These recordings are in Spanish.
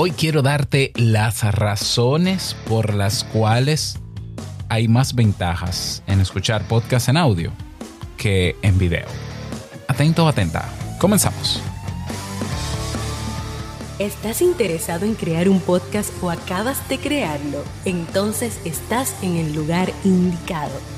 Hoy quiero darte las razones por las cuales hay más ventajas en escuchar podcast en audio que en video. Atento o atenta. Comenzamos. ¿Estás interesado en crear un podcast o acabas de crearlo? Entonces estás en el lugar indicado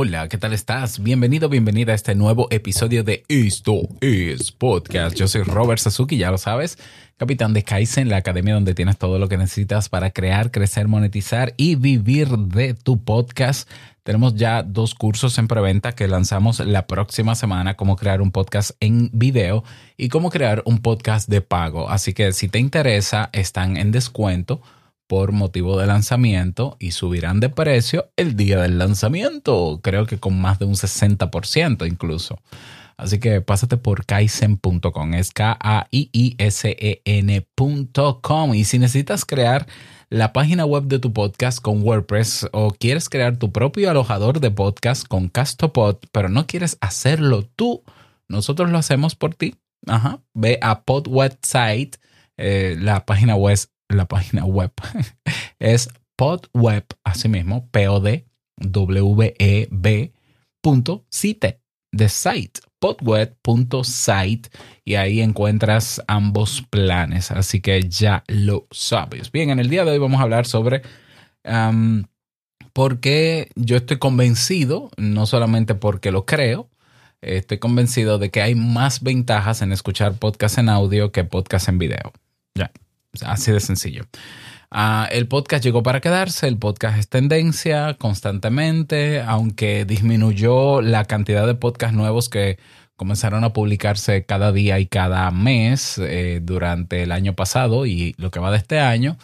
Hola, ¿qué tal estás? Bienvenido, bienvenida a este nuevo episodio de Esto es Podcast. Yo soy Robert Sasuki, ya lo sabes, capitán de Kaizen, la academia donde tienes todo lo que necesitas para crear, crecer, monetizar y vivir de tu podcast. Tenemos ya dos cursos en preventa que lanzamos la próxima semana, cómo crear un podcast en video y cómo crear un podcast de pago. Así que si te interesa, están en descuento por motivo de lanzamiento y subirán de precio el día del lanzamiento, creo que con más de un 60% incluso. Así que pásate por kaizen.com, es K-A-I-I-S-E-N.com. Y si necesitas crear la página web de tu podcast con WordPress o quieres crear tu propio alojador de podcast con Castopod, pero no quieres hacerlo tú, nosotros lo hacemos por ti. Ajá. Ve a PodWebsite, eh, la página web la página web es podweb, así mismo, p o d w e b punto site, de site, podweb.site y ahí encuentras ambos planes, así que ya lo sabes. Bien, en el día de hoy vamos a hablar sobre por qué yo estoy convencido, no solamente porque lo creo, estoy convencido de que hay más ventajas en escuchar podcast en audio que podcast en video. Ya. Así de sencillo. Ah, el podcast llegó para quedarse, el podcast es tendencia constantemente, aunque disminuyó la cantidad de podcasts nuevos que comenzaron a publicarse cada día y cada mes eh, durante el año pasado y lo que va de este año,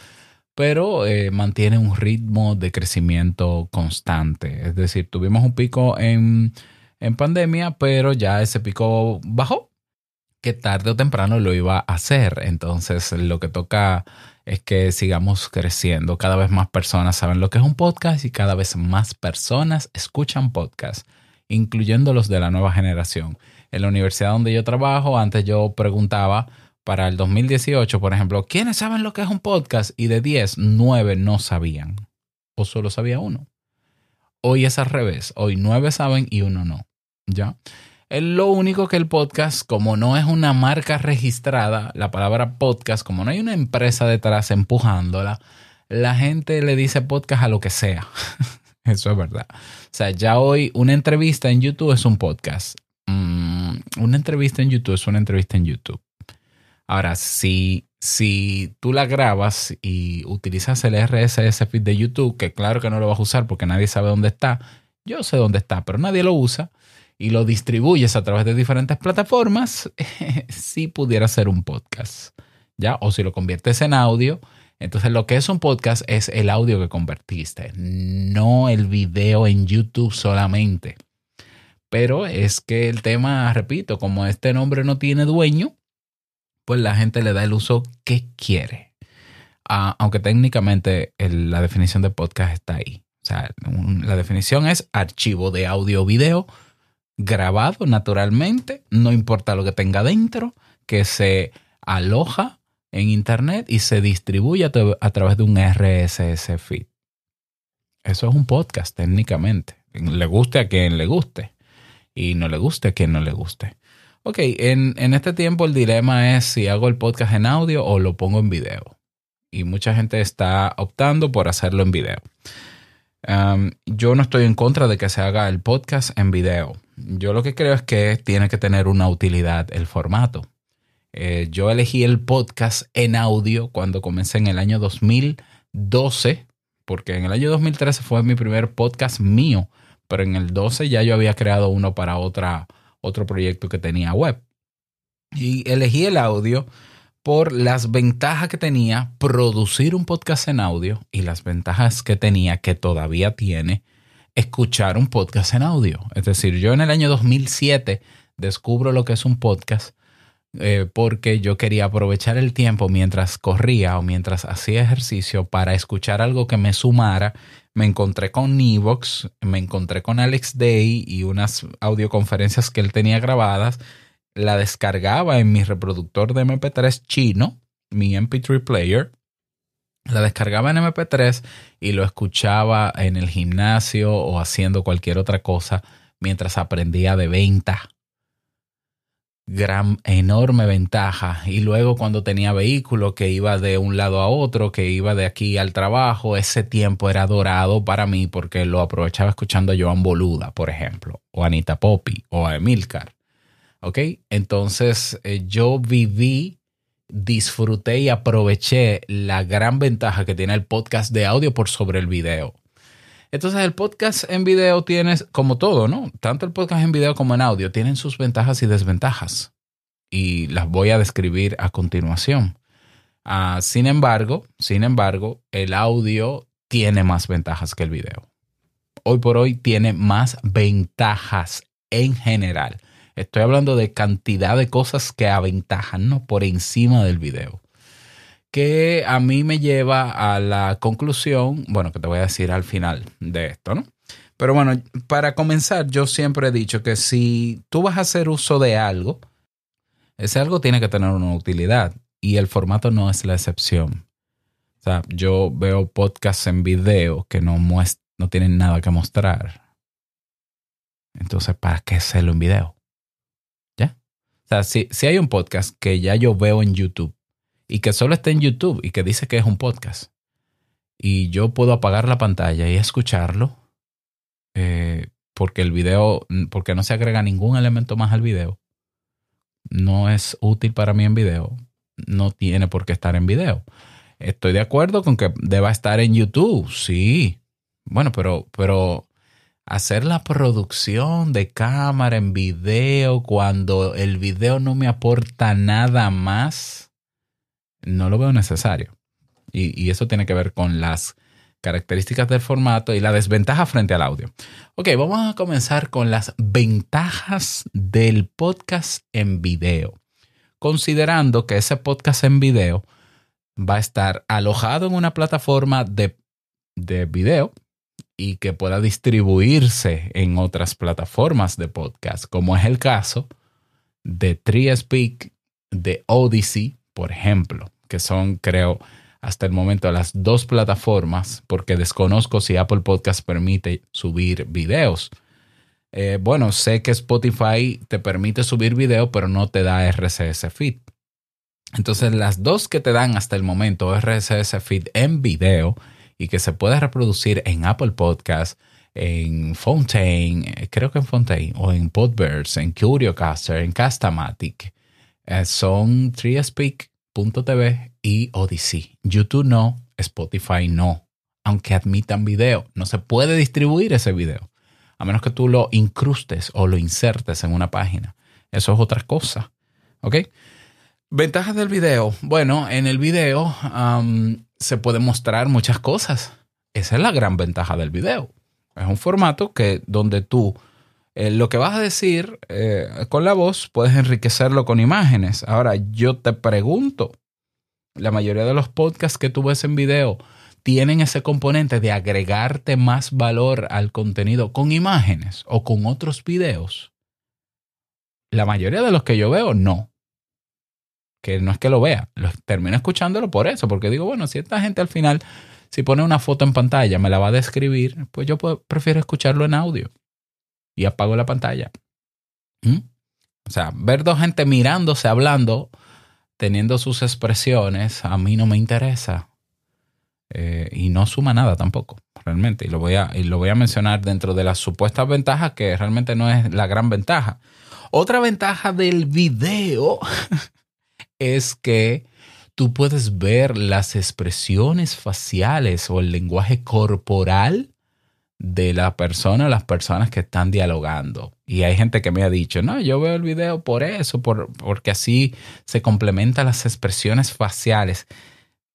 pero eh, mantiene un ritmo de crecimiento constante. Es decir, tuvimos un pico en, en pandemia, pero ya ese pico bajó que tarde o temprano lo iba a hacer. Entonces lo que toca es que sigamos creciendo. Cada vez más personas saben lo que es un podcast y cada vez más personas escuchan podcasts, incluyendo los de la nueva generación. En la universidad donde yo trabajo, antes yo preguntaba para el 2018, por ejemplo, ¿quiénes saben lo que es un podcast? Y de 10, 9 no sabían. O solo sabía uno. Hoy es al revés. Hoy 9 saben y uno no. ¿Ya? Es lo único que el podcast, como no es una marca registrada, la palabra podcast, como no hay una empresa detrás empujándola, la gente le dice podcast a lo que sea. Eso es verdad. O sea, ya hoy una entrevista en YouTube es un podcast. Mm, una entrevista en YouTube es una entrevista en YouTube. Ahora, si, si tú la grabas y utilizas el RSS feed de YouTube, que claro que no lo vas a usar porque nadie sabe dónde está, yo sé dónde está, pero nadie lo usa y lo distribuyes a través de diferentes plataformas, sí pudiera ser un podcast. ¿Ya? O si lo conviertes en audio, entonces lo que es un podcast es el audio que convertiste, no el video en YouTube solamente. Pero es que el tema, repito, como este nombre no tiene dueño, pues la gente le da el uso que quiere. Ah, aunque técnicamente la definición de podcast está ahí. O sea, la definición es archivo de audio o video grabado naturalmente, no importa lo que tenga dentro, que se aloja en Internet y se distribuye a, través de un RSS feed. Eso es un podcast técnicamente. Le guste a quien le guste y no le guste a quien no le guste. Ok, en, en este tiempo el dilema es si hago el podcast en audio o lo pongo en video. Y mucha gente está optando por hacerlo en video yo no estoy en contra de que se haga el podcast en video. Yo lo que creo es que tiene que tener una utilidad el formato. Eh, yo elegí el podcast en audio cuando comencé en el año 2012, porque en el año 2013 fue mi primer podcast mío, pero en el 12 ya yo había creado uno para otra, otro proyecto que tenía web. Y elegí el audio por las ventajas que tenía producir un podcast en audio y las ventajas que tenía, que todavía tiene, escuchar un podcast en audio. Es decir, yo en el año 2007 descubro lo que es un podcast eh, porque yo quería aprovechar el tiempo mientras corría o mientras hacía ejercicio para escuchar algo que me sumara. Me encontré con Nivox, me encontré con Alex Day y unas audioconferencias que él tenía grabadas la descargaba en mi reproductor de MP3 chino, mi MP3 player. La descargaba en MP3 y lo escuchaba en el gimnasio o haciendo cualquier otra cosa mientras aprendía de venta. Gran, enorme ventaja. Y luego cuando tenía vehículo que iba de un lado a otro, que iba de aquí al trabajo, ese tiempo era dorado para mí porque lo aprovechaba escuchando a Joan Boluda, por ejemplo, o a Anita Poppy, o a Emilcar. ¿Ok? Entonces eh, yo viví, disfruté y aproveché la gran ventaja que tiene el podcast de audio por sobre el video. Entonces el podcast en video tiene, como todo, ¿no? Tanto el podcast en video como en audio tienen sus ventajas y desventajas. Y las voy a describir a continuación. Ah, sin embargo, sin embargo, el audio tiene más ventajas que el video. Hoy por hoy tiene más ventajas en general. Estoy hablando de cantidad de cosas que aventajan ¿no? por encima del video. Que a mí me lleva a la conclusión, bueno, que te voy a decir al final de esto, ¿no? Pero bueno, para comenzar, yo siempre he dicho que si tú vas a hacer uso de algo, ese algo tiene que tener una utilidad y el formato no es la excepción. O sea, yo veo podcasts en video que no, no tienen nada que mostrar. Entonces, ¿para qué hacerlo en video? O sea, si, hay un podcast que ya yo veo en YouTube y que solo está en YouTube y que dice que es un podcast y yo puedo apagar la pantalla y escucharlo eh, porque el video, porque no se agrega ningún elemento más al video, no es útil para mí en video, no tiene por qué estar en video. Estoy de acuerdo con que deba estar en YouTube, sí. Bueno, pero, pero hacer la producción de cámara en video cuando el video no me aporta nada más, no lo veo necesario. Y, eso tiene que ver con las características del formato y la desventaja frente al audio. Ok, vamos a comenzar con las ventajas del podcast en video. Considerando que ese podcast en video va a estar alojado en una plataforma de, de video y que pueda distribuirse en otras plataformas de podcast, como es el caso de TreeSpeak, de Odyssey, por ejemplo, que son, creo, hasta el momento las dos plataformas, porque desconozco si Apple Podcast permite subir videos. Eh, bueno, sé que Spotify te permite subir video, pero no te da RSS feed. Entonces, las dos que te dan hasta el momento RSS feed en video y que se puede reproducir en Apple Podcast, en Fontaine, creo que en Fontaine, o en Podverse, en CurioCaster, en Castamatic. Eh, son triaspeak.tv y Odyssey. YouTube no, Spotify no. Aunque admitan video, no se puede distribuir ese video. A menos que tú lo incrustes o lo insertes en una página. Eso es otra cosa. ¿Ok? Ventajas del video. Bueno, en el video se puede mostrar muchas cosas. Esa es la gran ventaja del video. Es un formato que donde tú eh, lo que vas a decir eh, con la voz puedes enriquecerlo con imágenes. Ahora, yo te pregunto, la mayoría de los podcasts que tú ves en video tienen ese componente de agregarte más valor al contenido con imágenes o con otros videos. La mayoría de los que yo veo, no que no es que lo vea, lo, termino escuchándolo por eso, porque digo, bueno, si esta gente al final, si pone una foto en pantalla, me la va a describir, pues yo prefiero escucharlo en audio y apago la pantalla. ¿Mm? O sea, ver dos gente mirándose, hablando, teniendo sus expresiones, a mí no me interesa. Eh, y no suma nada tampoco, realmente. Y lo, voy a, y lo voy a mencionar dentro de las supuestas ventajas, que realmente no es la gran ventaja. Otra ventaja del video es que tú puedes ver las expresiones faciales o el lenguaje corporal de la persona o las personas que están dialogando. Y hay gente que me ha dicho, no, yo veo el video por eso, por, porque así se complementan las expresiones faciales.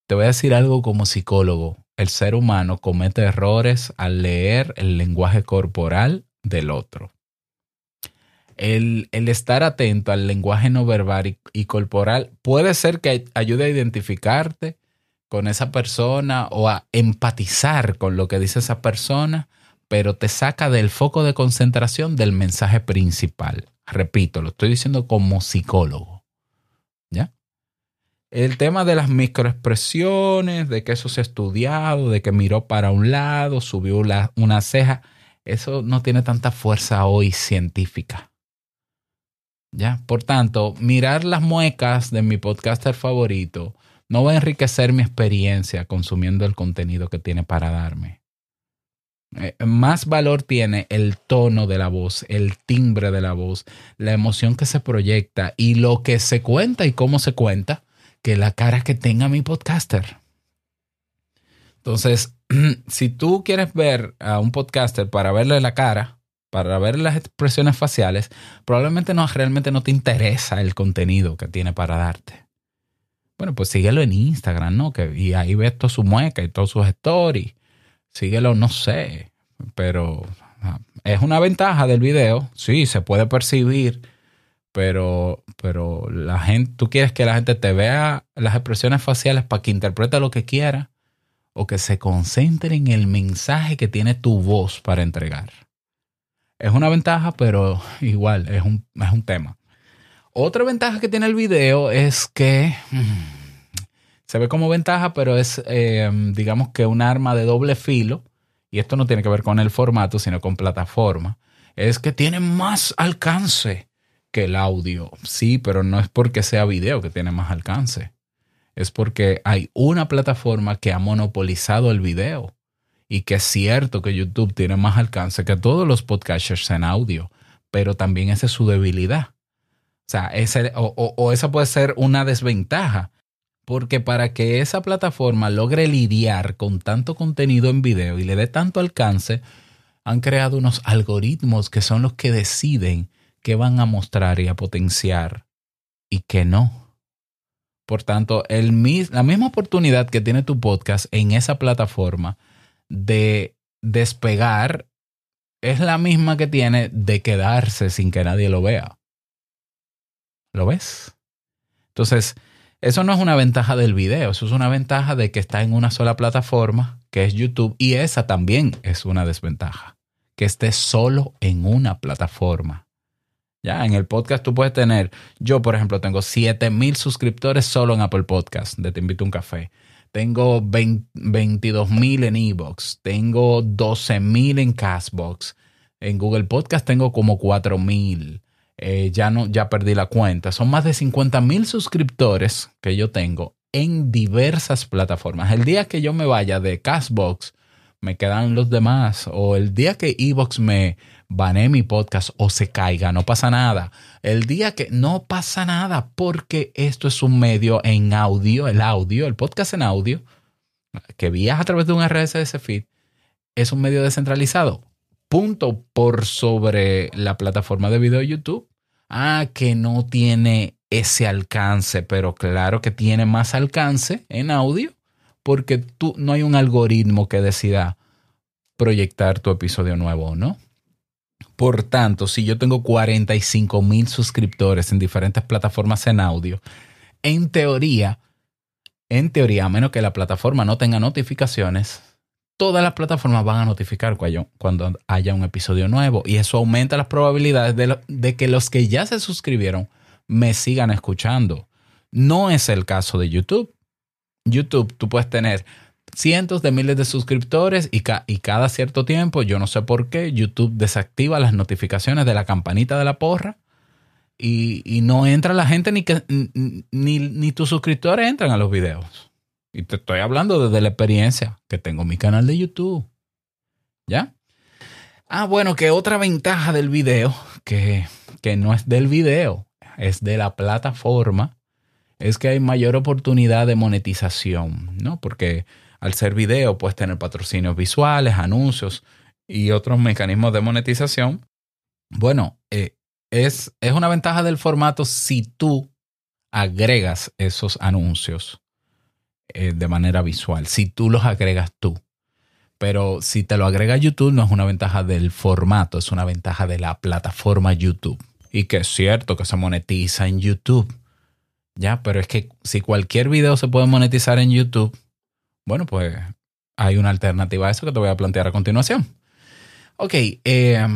Te voy a decir algo como psicólogo. El ser humano comete errores al leer el lenguaje corporal del otro. El, estar atento al lenguaje no verbal y corporal puede ser que ayude a identificarte con esa persona o a empatizar con lo que dice esa persona, pero te saca del foco de concentración del mensaje principal. Repito, lo estoy diciendo como psicólogo. ¿Ya? El tema de las microexpresiones, de que eso se ha estudiado, de que miró para un lado, subió una ceja, eso no tiene tanta fuerza hoy científica. ¿Ya? Por tanto, mirar las muecas de mi podcaster favorito no va a enriquecer mi experiencia consumiendo el contenido que tiene para darme. Eh, más valor tiene el tono de la voz, el timbre de la voz, la emoción que se proyecta y lo que se cuenta y cómo se cuenta que la cara que tenga mi podcaster. Entonces, si tú quieres ver a un podcaster para verle la cara, para ver las expresiones faciales, probablemente no realmente no te interesa el contenido que tiene para darte. Bueno, pues síguelo en Instagram, ¿no? Que, y ahí ves toda su mueca y todas sus stories. Síguelo, no sé. Pero ah, es una ventaja del video. Sí, se puede percibir. Pero, pero la gente, tú quieres que la gente te vea las expresiones faciales para que interprete lo que quiera o que se concentre en el mensaje que tiene tu voz para entregar. Es una ventaja, pero igual es un, es un tema. Otra ventaja que tiene el video es que mm, se ve como ventaja, pero es, eh, digamos que un arma de doble filo. Y esto no tiene que ver con el formato, sino con plataforma. Es que tiene más alcance que el audio. Sí, pero no es porque sea video que tiene más alcance. Es porque hay una plataforma que ha monopolizado el video. Y que es cierto que YouTube tiene más alcance que todos los podcasters en audio. Pero también esa es su debilidad o sea, ese, o, esa puede ser una desventaja. Porque para que esa plataforma logre lidiar con tanto contenido en video y le dé tanto alcance, han creado unos algoritmos que son los que deciden qué van a mostrar y a potenciar y qué no. Por tanto, el, la misma oportunidad que tiene tu podcast en esa plataforma de despegar es la misma que tiene de quedarse sin que nadie lo vea. ¿Lo ves? Entonces, eso no es una ventaja del video, eso es una ventaja de que está en una sola plataforma, que es YouTube, y esa también es una desventaja, que esté solo en una plataforma. Ya, en el podcast tú puedes tener, yo por ejemplo tengo 7000 suscriptores solo en Apple Podcast, de Te invito a un café. Tengo 22.000 en Evox, tengo 12.000 en Castbox, en Google Podcast tengo como 4000. Eh, ya, no, ya perdí la cuenta. Son más de 50 mil suscriptores que yo tengo en diversas plataformas. El día que yo me vaya de Castbox, me quedan los demás. O el día que Evox me bane mi podcast o se caiga, no pasa nada. El día que no pasa nada porque esto es un medio en audio, el audio, el podcast en audio, que viaja a través de un RSS feed, es un medio descentralizado punto por sobre la plataforma de video YouTube. Ah, que no tiene ese alcance, pero claro que tiene más alcance en audio porque tú no hay un algoritmo que decida proyectar tu episodio nuevo o no. Por tanto, si yo tengo 45 mil suscriptores en diferentes plataformas en audio, en teoría, en teoría, a menos que la plataforma no tenga notificaciones, todas las plataformas van a notificar cuando haya un episodio nuevo y eso aumenta las probabilidades de, que los que ya se suscribieron me sigan escuchando. No es el caso de YouTube. YouTube, tú puedes tener cientos de miles de suscriptores y, cada cierto tiempo, yo no sé por qué, YouTube desactiva las notificaciones de la campanita de la porra y, no entra la gente ni ni, tus suscriptores entran a los videos. Y te estoy hablando desde la experiencia que tengo mi canal de YouTube. ¿Ya? Ah, bueno, que otra ventaja del video, que, que no es del video, es de la plataforma, es que hay mayor oportunidad de monetización, ¿no? Porque al ser video puedes tener patrocinios visuales, anuncios, y otros mecanismos de monetización. Bueno, eh, es, es una ventaja del formato si tú agregas esos anuncios eh, de manera visual, si tú los agregas tú. Pero si te lo agrega YouTube, no es una ventaja del formato, es una ventaja de la plataforma YouTube. Y que es cierto que se monetiza en YouTube. Ya, pero es que si cualquier video se puede monetizar en YouTube, bueno, pues hay una alternativa a eso que te voy a plantear a continuación. Ok, eh,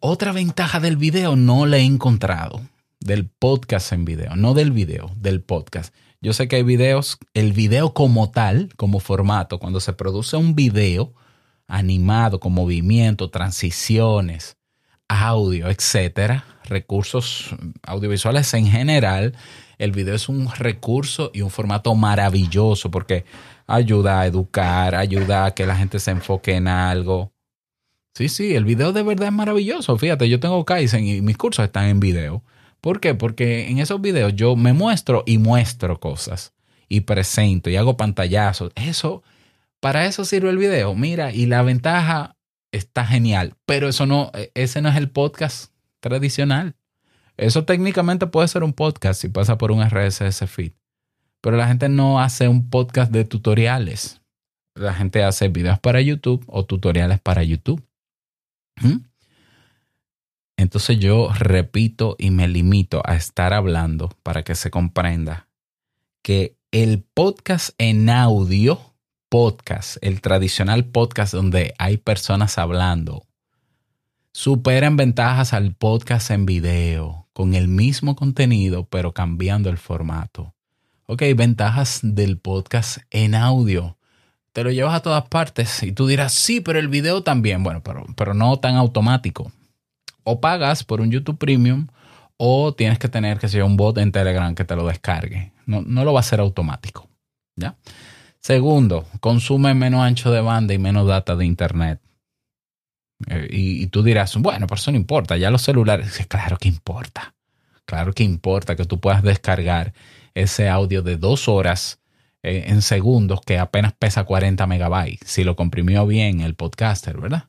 otra ventaja del video no la he encontrado, del podcast en video, no del video, del podcast. Yo sé que hay videos, el video como tal, como formato, cuando se produce un video animado con movimiento, transiciones, audio, etcétera, recursos audiovisuales en general, el video es un recurso y un formato maravilloso porque ayuda a educar, ayuda a que la gente se enfoque en algo. Sí, sí, el video de verdad es maravilloso. Fíjate, yo tengo Kaizen y mis cursos están en video. ¿Por qué? Porque en esos videos yo me muestro y muestro cosas y presento y hago pantallazos. Eso, para eso sirve el video. Mira, y la ventaja está genial, pero eso no, e, ese no es el podcast tradicional. Eso técnicamente puede ser un podcast si pasa por un RSS feed. Pero la gente no hace un podcast de tutoriales. La gente hace videos para YouTube o tutoriales para YouTube. ¿Mm? Entonces yo repito y me limito a estar hablando para que se comprenda que el podcast en audio, podcast, el tradicional podcast donde hay personas hablando, supera en ventajas al podcast en video, con el mismo contenido, pero cambiando el formato. Ok, ventajas del podcast en audio. Te lo llevas a todas partes y tú dirás, sí, pero el video también. Bueno, pero, pero no tan automático. O pagas por un YouTube Premium o tienes que tener que ser un bot en Telegram que te lo descargue. No, no lo va a hacer automático. ¿ya? Segundo, consume menos ancho de banda y menos data de Internet. Eh, y, y, tú dirás, bueno, pero eso no importa, ya los celulares, claro que importa. Claro que importa que tú puedas descargar ese audio de dos horas eh, en segundos que apenas pesa 40 megabytes, si lo comprimió bien el podcaster, ¿verdad?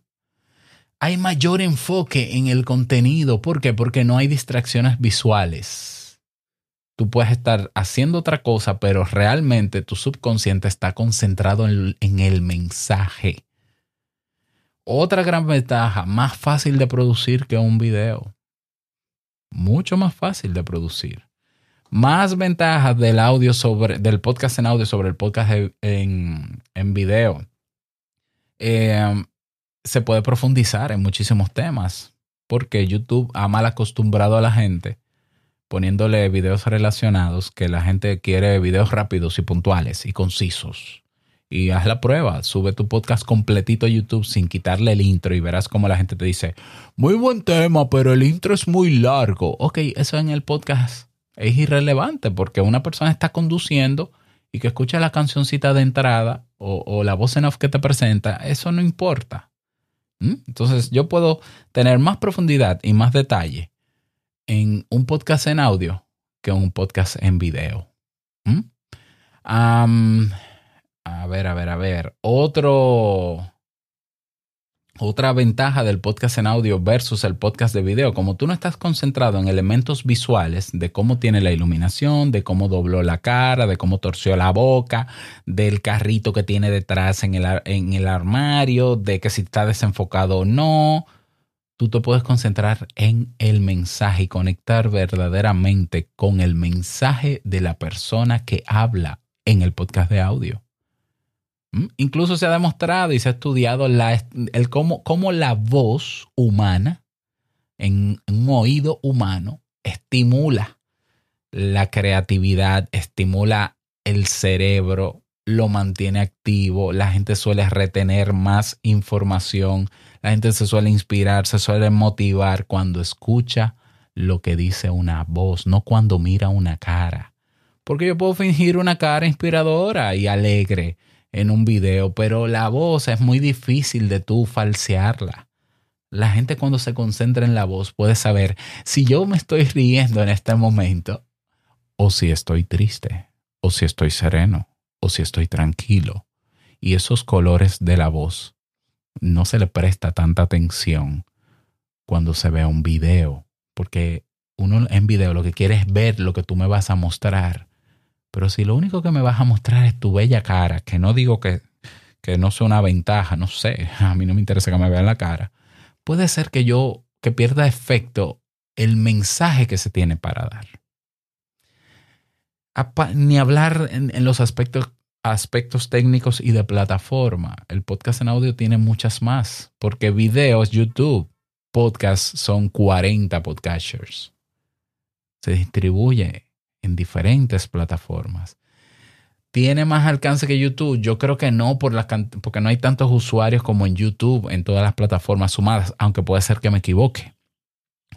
Hay mayor enfoque en el contenido. ¿Por qué? Porque no hay distracciones visuales. Tú puedes estar haciendo otra cosa, pero realmente tu subconsciente está concentrado en, en el mensaje. Otra gran ventaja, más fácil de producir que un video. Mucho más fácil de producir más ventajas del audio sobre, del podcast en audio sobre el podcast en, en video. Eh, se puede profundizar en muchísimos temas porque YouTube ha mal acostumbrado a la gente poniéndole videos relacionados que la gente quiere videos rápidos y puntuales y concisos. Y haz la prueba, sube tu podcast completito a YouTube sin quitarle el intro y verás cómo la gente te dice, muy buen tema, pero el intro es muy largo. Ok, eso en el podcast es irrelevante porque una persona está conduciendo y que escucha la cancioncita de entrada o, la voz en off que te presenta, eso no importa. ¿Mm? Entonces yo puedo tener más profundidad y más detalle en un podcast en audio que un podcast en video. ¿Mm? a ver, a ver, a ver. Otro otra ventaja del podcast en audio versus el podcast de video, como tú no estás concentrado en elementos visuales de cómo tiene la iluminación, de cómo dobló la cara, de cómo torció la boca, del carrito que tiene detrás en el, en el armario, de que si está desenfocado o no, tú te puedes concentrar en el mensaje y conectar verdaderamente con el mensaje de la persona que habla en el podcast de audio. ¿Mm? Incluso se ha demostrado y se ha estudiado la, el cómo, cómo, la voz humana, en, un oído humano, estimula la creatividad, estimula el cerebro, lo mantiene activo, la gente suele retener más información, la gente se suele inspirar, se suele motivar cuando escucha lo que dice una voz, no cuando mira una cara. Porque yo puedo fingir una cara inspiradora y alegre, en un video, pero la voz es muy difícil de tú falsearla. La gente cuando se concentra en la voz puede saber si yo me estoy riendo en este momento o si estoy triste o si estoy sereno o si estoy tranquilo. Y esos colores de la voz no se le presta tanta atención cuando se ve un video, porque uno en video lo que quiere es ver lo que tú me vas a mostrar. Pero si lo único que me vas a mostrar es tu bella cara, que no digo que, que no sea una ventaja, no sé, a mí no me interesa que me vean la cara, puede ser que yo, que pierda efecto el mensaje que se tiene para dar. Ni hablar en, los aspectos aspectos técnicos y de plataforma. El podcast en audio tiene muchas más, porque videos, YouTube, podcasts son 40 podcasters. Se distribuye en diferentes plataformas. ¿Tiene más alcance que YouTube? Yo creo que no, por la, porque no hay tantos usuarios como en YouTube, en todas las plataformas sumadas, aunque puede ser que me equivoque.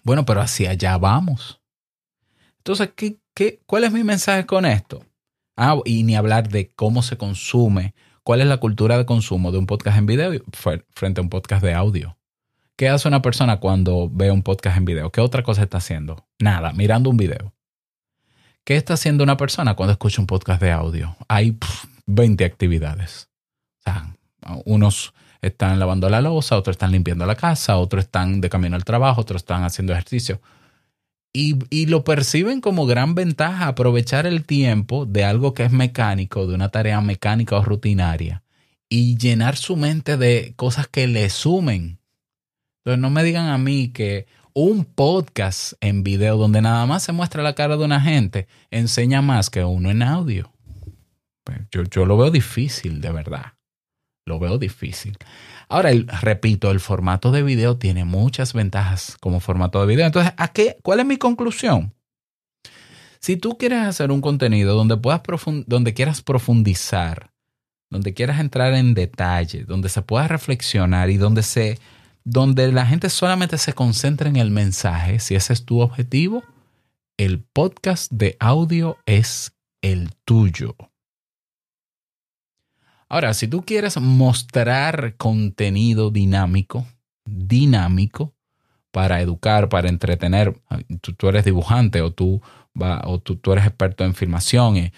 Bueno, pero hacia allá vamos. Entonces, ¿qué, qué, cuál es mi mensaje con esto? Ah, y ni hablar de cómo se consume, cuál es la cultura de consumo de un podcast en video frente a un podcast de audio. ¿Qué hace una persona cuando ve un podcast en video? ¿Qué otra cosa está haciendo? Nada, mirando un video. ¿Qué está haciendo una persona cuando escucha un podcast de audio? Hay 20 actividades. Unos están lavando la losa, otros están limpiando la casa, otros están de camino al trabajo, otros están haciendo ejercicio. Y, lo perciben como gran ventaja aprovechar el tiempo de algo que es mecánico, de una tarea mecánica o rutinaria, y llenar su mente de cosas que le sumen. Entonces no me digan a mí que un podcast en video donde nada más se muestra la cara de una gente enseña más que uno en audio. Pues yo, yo lo veo difícil, de verdad. Lo veo difícil. Ahora, repito, el formato de video tiene muchas ventajas como formato de video. Entonces, ¿a qué, ¿cuál es mi conclusión? Si tú quieres hacer un contenido donde, puedas donde quieras profundizar, donde quieras entrar en detalle, donde se pueda reflexionar y donde, se, donde la gente solamente se concentre en el mensaje, si ese es tu objetivo, el podcast de audio es el tuyo. Ahora, si tú quieres mostrar contenido dinámico, dinámico, para educar, para entretener, tú, eres dibujante o, tú, o tú, eres experto en filmación, eh,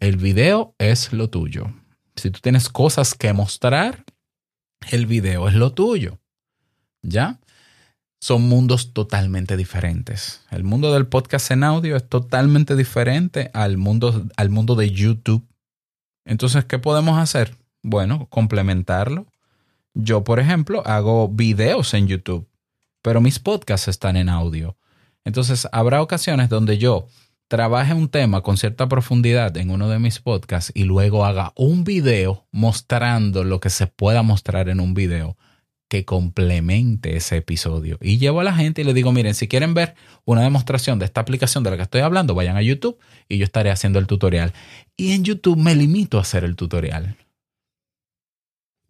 el video es lo tuyo. Si tú tienes cosas que mostrar, el video es lo tuyo. ¿Ya? Son mundos totalmente diferentes. El mundo del podcast en audio es totalmente diferente al mundo, al mundo de YouTube entonces, ¿qué podemos hacer? Bueno, complementarlo. Yo, por ejemplo, hago videos en YouTube, pero mis podcasts están en audio. Entonces, habrá ocasiones donde yo trabaje un tema con cierta profundidad en uno de mis podcasts y luego haga un video mostrando lo que se pueda mostrar en un video que complemente ese episodio. Y llevo a la gente y le digo, miren, si quieren ver una demostración de esta aplicación de la que estoy hablando, vayan a YouTube y yo estaré haciendo el tutorial. Y en YouTube me limito a hacer el tutorial.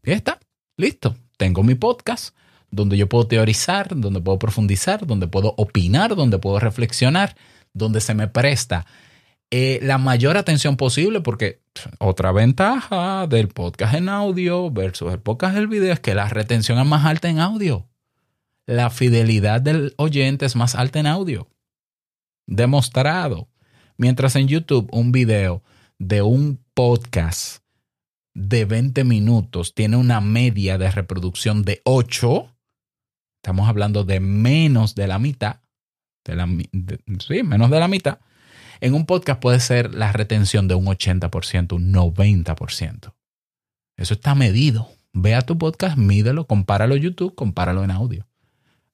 Y está, listo. Tengo mi podcast donde yo puedo teorizar, donde puedo profundizar, donde puedo opinar, donde puedo reflexionar, donde se me presta eh, la mayor atención posible, porque otra ventaja del podcast en audio versus el podcast del video es que la retención es más alta en audio. La fidelidad del oyente es más alta en audio. Demostrado. Mientras en YouTube un video de un podcast de 20 minutos tiene una media de reproducción de 8, estamos hablando de menos de la mitad, de la, sí, menos de la mitad, en un podcast puede ser la retención de un 80%, un 90%. Eso está medido. Ve a tu podcast, mídelo, compáralo en YouTube, compáralo en audio.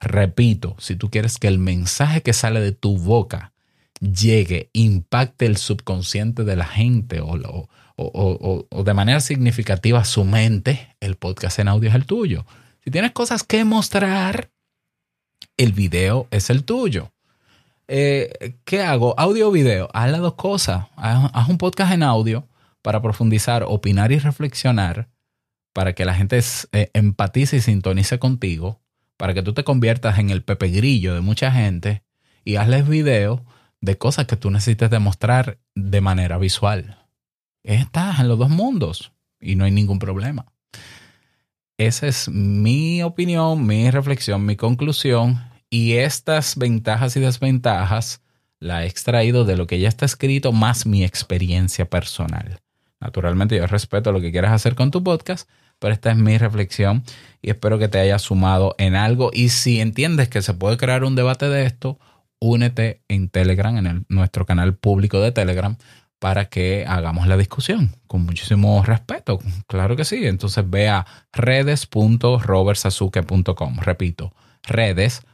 Repito, si tú quieres que el mensaje que sale de tu boca llegue, impacte el subconsciente de la gente o, o, de manera significativa su mente, el podcast en audio es el tuyo. Si tienes cosas que mostrar, el video es el tuyo. Eh, ¿qué hago? ¿Audio o video? Haz las dos cosas. Haz, un podcast en audio para profundizar, opinar y reflexionar, para que la gente eh, empatice y sintonice contigo, para que tú te conviertas en el pepe grillo de mucha gente y hazles video de cosas que tú necesites demostrar de manera visual. Estás en los dos mundos y no hay ningún problema. Esa es mi opinión, mi reflexión, mi conclusión y estas ventajas y desventajas la he extraído de lo que ya está escrito más mi experiencia personal. Naturalmente yo respeto lo que quieras hacer con tu podcast, pero esta es mi reflexión y espero que te haya sumado en algo. Y si entiendes que se puede crear un debate de esto, únete en Telegram, en nuestro canal público de Telegram, para que hagamos la discusión con muchísimo respeto. Claro que sí. Entonces ve a redes.robertsazuke.com. Repito, redes.robertsazuke.com